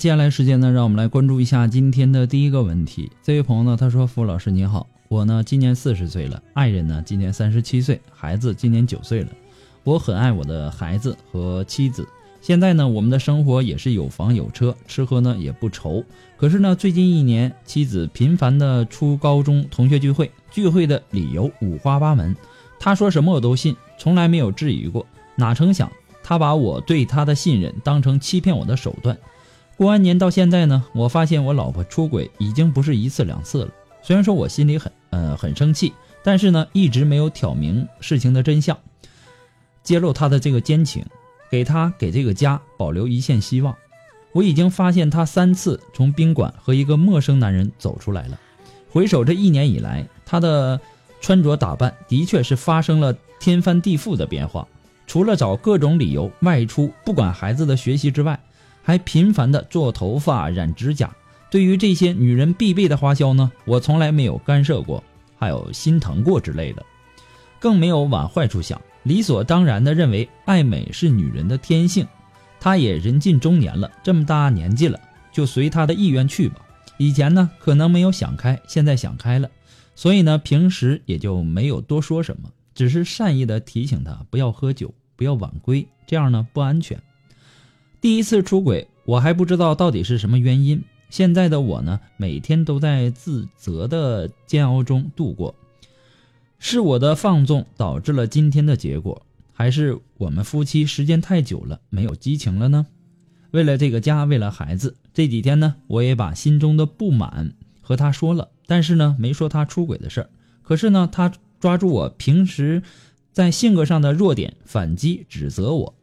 接下来时间呢，让我们来关注一下今天的第一个问题。这位朋友呢，他说：“傅老师您好，我呢今年四十岁了，爱人呢今年三十七岁，孩子今年九岁了。我很爱我的孩子和妻子。现在呢，我们的生活也是有房有车，吃喝呢也不愁。可是呢，最近一年，妻子频繁的出高中同学聚会，聚会的理由五花八门，他说什么我都信，从来没有质疑过。哪成想，他把我对他的信任当成欺骗我的手段。”过完年到现在呢，我发现我老婆出轨已经不是一次两次了。虽然说我心里很呃很生气，但是呢一直没有挑明事情的真相，揭露她的这个奸情，给她给这个家保留一线希望。我已经发现她三次从宾馆和一个陌生男人走出来了。回首这一年以来，她的穿着打扮的确是发生了天翻地覆的变化。除了找各种理由外出不管孩子的学习之外，还频繁的做头发、染指甲，对于这些女人必备的花销呢，我从来没有干涉过，还有心疼过之类的，更没有往坏处想，理所当然的认为爱美是女人的天性。她也人近中年了，这么大年纪了，就随她的意愿去吧。以前呢，可能没有想开，现在想开了，所以呢，平时也就没有多说什么，只是善意的提醒她不要喝酒，不要晚归，这样呢不安全。第一次出轨，我还不知道到底是什么原因。现在的我呢，每天都在自责的煎熬中度过。是我的放纵导致了今天的结果，还是我们夫妻时间太久了没有激情了呢？为了这个家，为了孩子，这几天呢，我也把心中的不满和他说了，但是呢，没说他出轨的事儿。可是呢，他抓住我平时在性格上的弱点，反击指责我。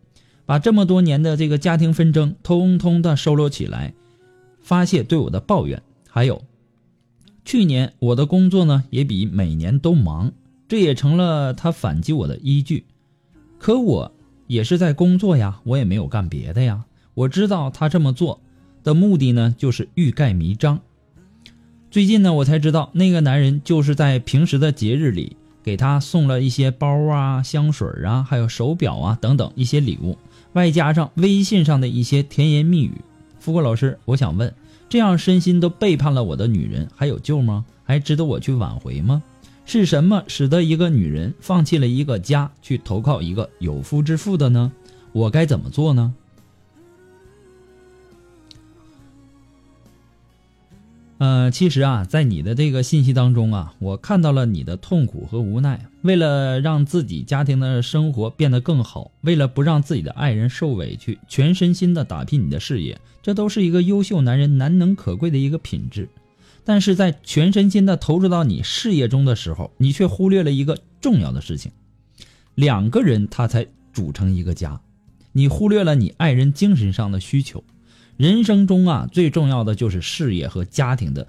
把这么多年的这个家庭纷争通通的收拢起来，发泄对我的抱怨。还有，去年我的工作呢也比每年都忙，这也成了他反击我的依据。可我也是在工作呀，我也没有干别的呀。我知道他这么做的目的呢，就是欲盖弥彰。最近呢，我才知道那个男人就是在平时的节日里给他送了一些包啊、香水啊，还有手表啊等等一些礼物。外加上微信上的一些甜言蜜语，富贵老师，我想问，这样身心都背叛了我的女人还有救吗？还值得我去挽回吗？是什么使得一个女人放弃了一个家，去投靠一个有夫之妇的呢？我该怎么做呢？呃，其实啊，在你的这个信息当中啊，我看到了你的痛苦和无奈。为了让自己家庭的生活变得更好，为了不让自己的爱人受委屈，全身心的打拼你的事业，这都是一个优秀男人难能可贵的一个品质。但是在全身心的投入到你事业中的时候，你却忽略了一个重要的事情：两个人他才组成一个家，你忽略了你爱人精神上的需求。人生中啊，最重要的就是事业和家庭的，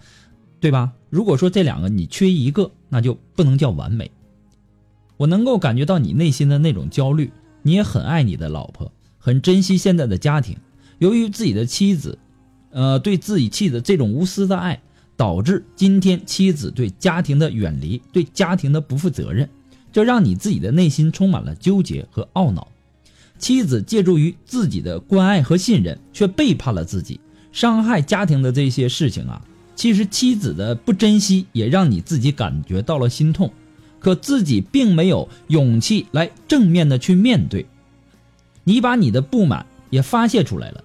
对吧？如果说这两个你缺一个，那就不能叫完美。我能够感觉到你内心的那种焦虑，你也很爱你的老婆，很珍惜现在的家庭。由于自己的妻子，呃，对自己妻子这种无私的爱，导致今天妻子对家庭的远离，对家庭的不负责任，这让你自己的内心充满了纠结和懊恼。妻子借助于自己的关爱和信任，却背叛了自己，伤害家庭的这些事情啊，其实妻子的不珍惜也让你自己感觉到了心痛，可自己并没有勇气来正面的去面对。你把你的不满也发泄出来了，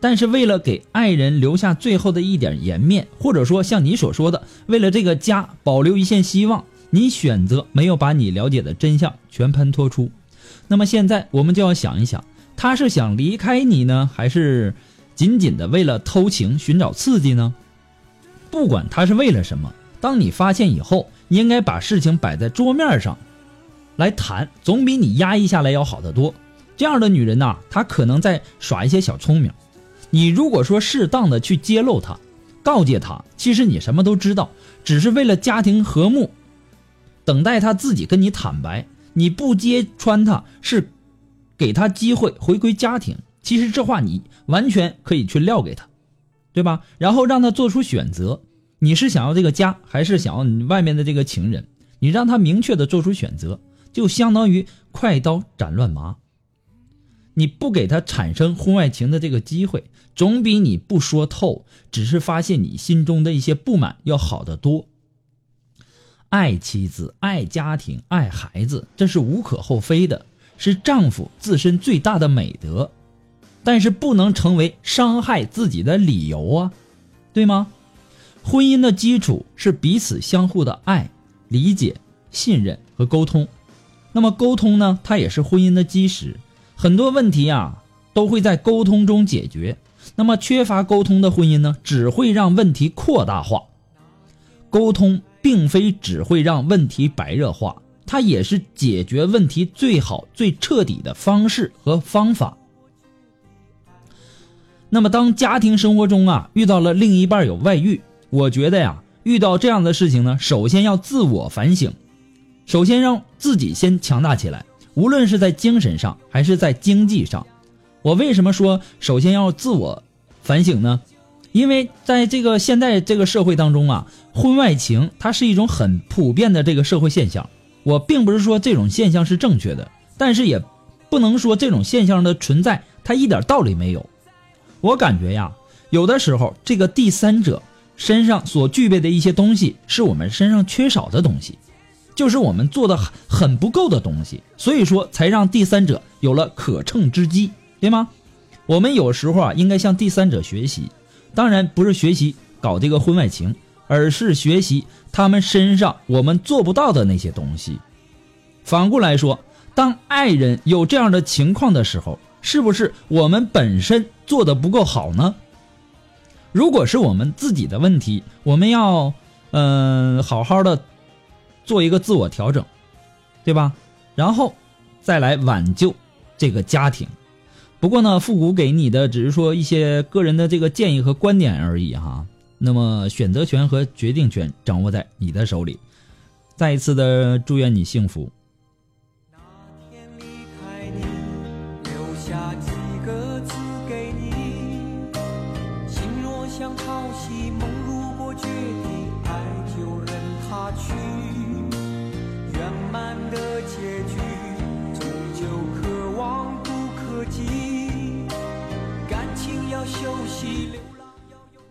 但是为了给爱人留下最后的一点颜面，或者说像你所说的，为了这个家保留一线希望，你选择没有把你了解的真相全盘托出。那么现在我们就要想一想，他是想离开你呢，还是仅仅的为了偷情寻找刺激呢？不管他是为了什么，当你发现以后，你应该把事情摆在桌面上来谈，总比你压抑下来要好得多。这样的女人呐，她可能在耍一些小聪明。你如果说适当的去揭露她，告诫她，其实你什么都知道，只是为了家庭和睦，等待她自己跟你坦白。你不揭穿他，是给他机会回归家庭。其实这话你完全可以去撂给他，对吧？然后让他做出选择。你是想要这个家，还是想要你外面的这个情人？你让他明确的做出选择，就相当于快刀斩乱麻。你不给他产生婚外情的这个机会，总比你不说透，只是发现你心中的一些不满要好得多。爱妻子、爱家庭、爱孩子，这是无可厚非的，是丈夫自身最大的美德，但是不能成为伤害自己的理由啊，对吗？婚姻的基础是彼此相互的爱、理解、信任和沟通，那么沟通呢，它也是婚姻的基石，很多问题啊都会在沟通中解决，那么缺乏沟通的婚姻呢，只会让问题扩大化，沟通。并非只会让问题白热化，它也是解决问题最好、最彻底的方式和方法。那么，当家庭生活中啊遇到了另一半有外遇，我觉得呀，遇到这样的事情呢，首先要自我反省，首先让自己先强大起来，无论是在精神上还是在经济上。我为什么说首先要自我反省呢？因为在这个现在这个社会当中啊，婚外情它是一种很普遍的这个社会现象。我并不是说这种现象是正确的，但是也不能说这种现象的存在它一点道理没有。我感觉呀，有的时候这个第三者身上所具备的一些东西，是我们身上缺少的东西，就是我们做的很不够的东西，所以说才让第三者有了可乘之机，对吗？我们有时候啊，应该向第三者学习。当然不是学习搞这个婚外情，而是学习他们身上我们做不到的那些东西。反过来说，当爱人有这样的情况的时候，是不是我们本身做的不够好呢？如果是我们自己的问题，我们要嗯好好的做一个自我调整，对吧？然后再来挽救这个家庭。不过呢，复古给你的只是说一些个人的这个建议和观点而已哈。那么选择权和决定权掌握在你的手里。再一次的祝愿你幸福。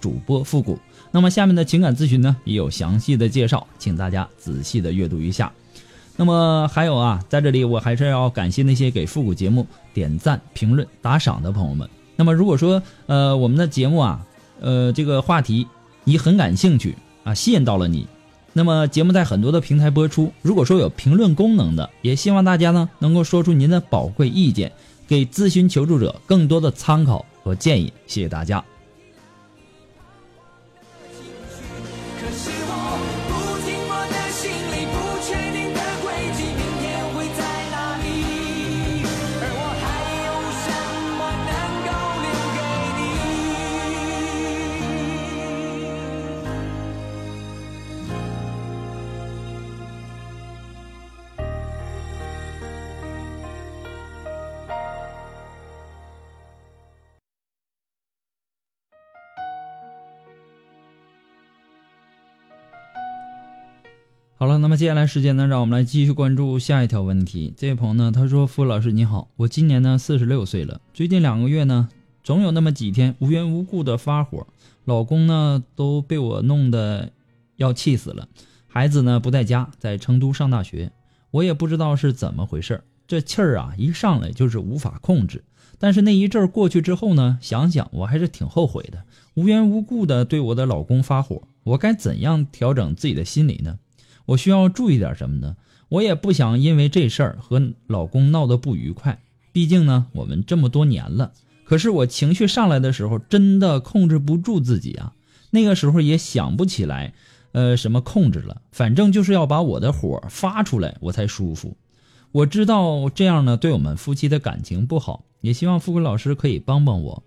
主播复古，那么下面的情感咨询呢也有详细的介绍，请大家仔细的阅读一下。那么还有啊，在这里我还是要感谢那些给复古节目点赞、评论、打赏的朋友们。那么如果说呃我们的节目啊，呃这个话题你很感兴趣啊，吸引到了你，那么节目在很多的平台播出。如果说有评论功能的，也希望大家呢能够说出您的宝贵意见，给咨询求助者更多的参考和建议。谢谢大家。好了，那么接下来时间呢，让我们来继续关注下一条问题。这位朋友呢，他说：“付老师你好，我今年呢四十六岁了，最近两个月呢，总有那么几天无缘无故的发火，老公呢都被我弄得要气死了，孩子呢不在家，在成都上大学，我也不知道是怎么回事，这气儿啊一上来就是无法控制。但是那一阵儿过去之后呢，想想我还是挺后悔的，无缘无故的对我的老公发火，我该怎样调整自己的心理呢？”我需要注意点什么呢？我也不想因为这事儿和老公闹得不愉快，毕竟呢，我们这么多年了。可是我情绪上来的时候，真的控制不住自己啊。那个时候也想不起来，呃，什么控制了，反正就是要把我的火发出来，我才舒服。我知道这样呢，对我们夫妻的感情不好，也希望富贵老师可以帮帮我。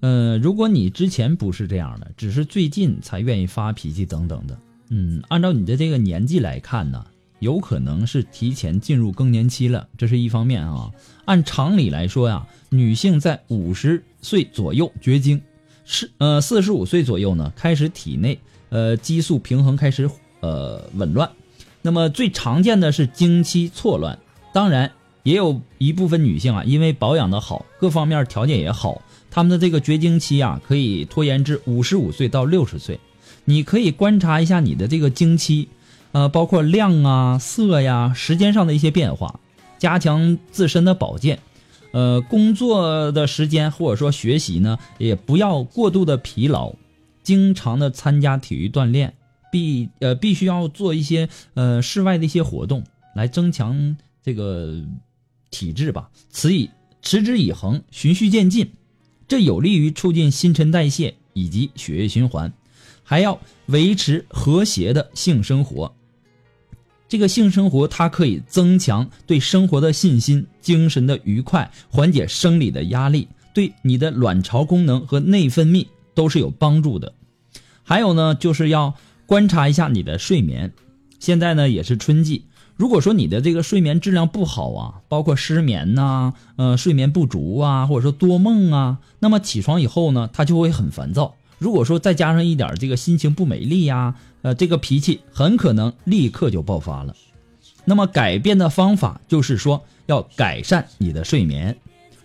呃，如果你之前不是这样的，只是最近才愿意发脾气等等的，嗯，按照你的这个年纪来看呢，有可能是提前进入更年期了，这是一方面啊。按常理来说呀，女性在五十岁左右绝经，是呃四十五岁左右呢开始体内呃激素平衡开始呃紊乱，那么最常见的是经期错乱，当然也有一部分女性啊，因为保养的好，各方面条件也好。他们的这个绝经期啊，可以拖延至五十五岁到六十岁。你可以观察一下你的这个经期，呃，包括量啊、色呀、时间上的一些变化，加强自身的保健。呃，工作的时间或者说学习呢，也不要过度的疲劳，经常的参加体育锻炼，必呃必须要做一些呃室外的一些活动，来增强这个体质吧。此以持之以恒，循序渐进。这有利于促进新陈代谢以及血液循环，还要维持和谐的性生活。这个性生活它可以增强对生活的信心、精神的愉快，缓解生理的压力，对你的卵巢功能和内分泌都是有帮助的。还有呢，就是要观察一下你的睡眠。现在呢也是春季。如果说你的这个睡眠质量不好啊，包括失眠呐，呃，睡眠不足啊，或者说多梦啊，那么起床以后呢，他就会很烦躁。如果说再加上一点这个心情不美丽呀，呃，这个脾气很可能立刻就爆发了。那么改变的方法就是说要改善你的睡眠。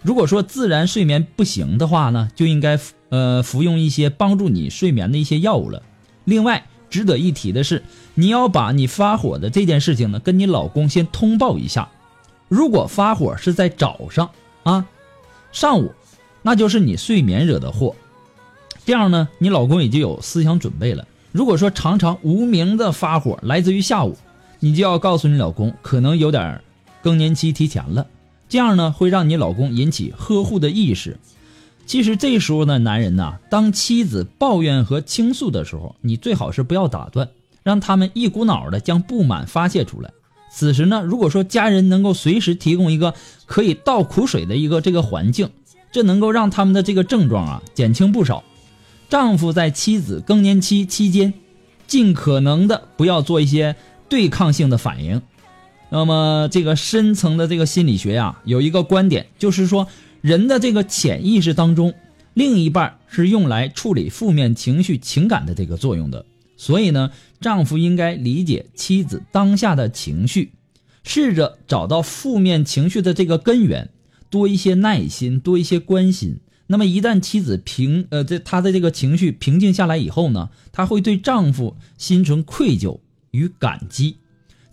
如果说自然睡眠不行的话呢，就应该呃服用一些帮助你睡眠的一些药物了。另外。值得一提的是，你要把你发火的这件事情呢，跟你老公先通报一下。如果发火是在早上啊，上午，那就是你睡眠惹的祸。这样呢，你老公也就有思想准备了。如果说常常无名的发火来自于下午，你就要告诉你老公，可能有点更年期提前了。这样呢，会让你老公引起呵护的意识。其实这时候呢，男人呐，当妻子抱怨和倾诉的时候，你最好是不要打断，让他们一股脑的将不满发泄出来。此时呢，如果说家人能够随时提供一个可以倒苦水的一个这个环境，这能够让他们的这个症状啊减轻不少。丈夫在妻子更年期期间，尽可能的不要做一些对抗性的反应。那么这个深层的这个心理学呀，有一个观点就是说。人的这个潜意识当中，另一半是用来处理负面情绪、情感的这个作用的。所以呢，丈夫应该理解妻子当下的情绪，试着找到负面情绪的这个根源，多一些耐心，多一些关心，那么一旦妻子平呃这她的这个情绪平静下来以后呢，她会对丈夫心存愧疚与感激。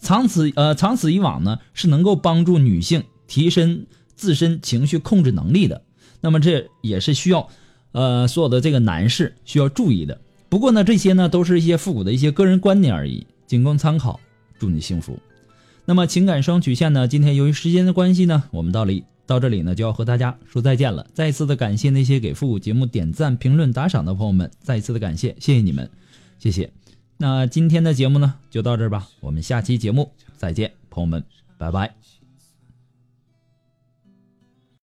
长此呃长此以往呢，是能够帮助女性提升自身情绪控制能力的。那么这也是需要呃所有的这个男士需要注意的。不过呢，这些呢都是一些复古的一些个人观点而已，仅供参考。祝你幸福。那么情感双曲线呢，今天由于时间的关系呢，我们到里到这里呢就要和大家说再见了。再一次的感谢那些给复古节目点赞、评论、打赏的朋友们，再一次的感谢，谢谢你们，谢谢。那今天的节目呢就到这儿吧，我们下期节目再见，朋友们，拜拜。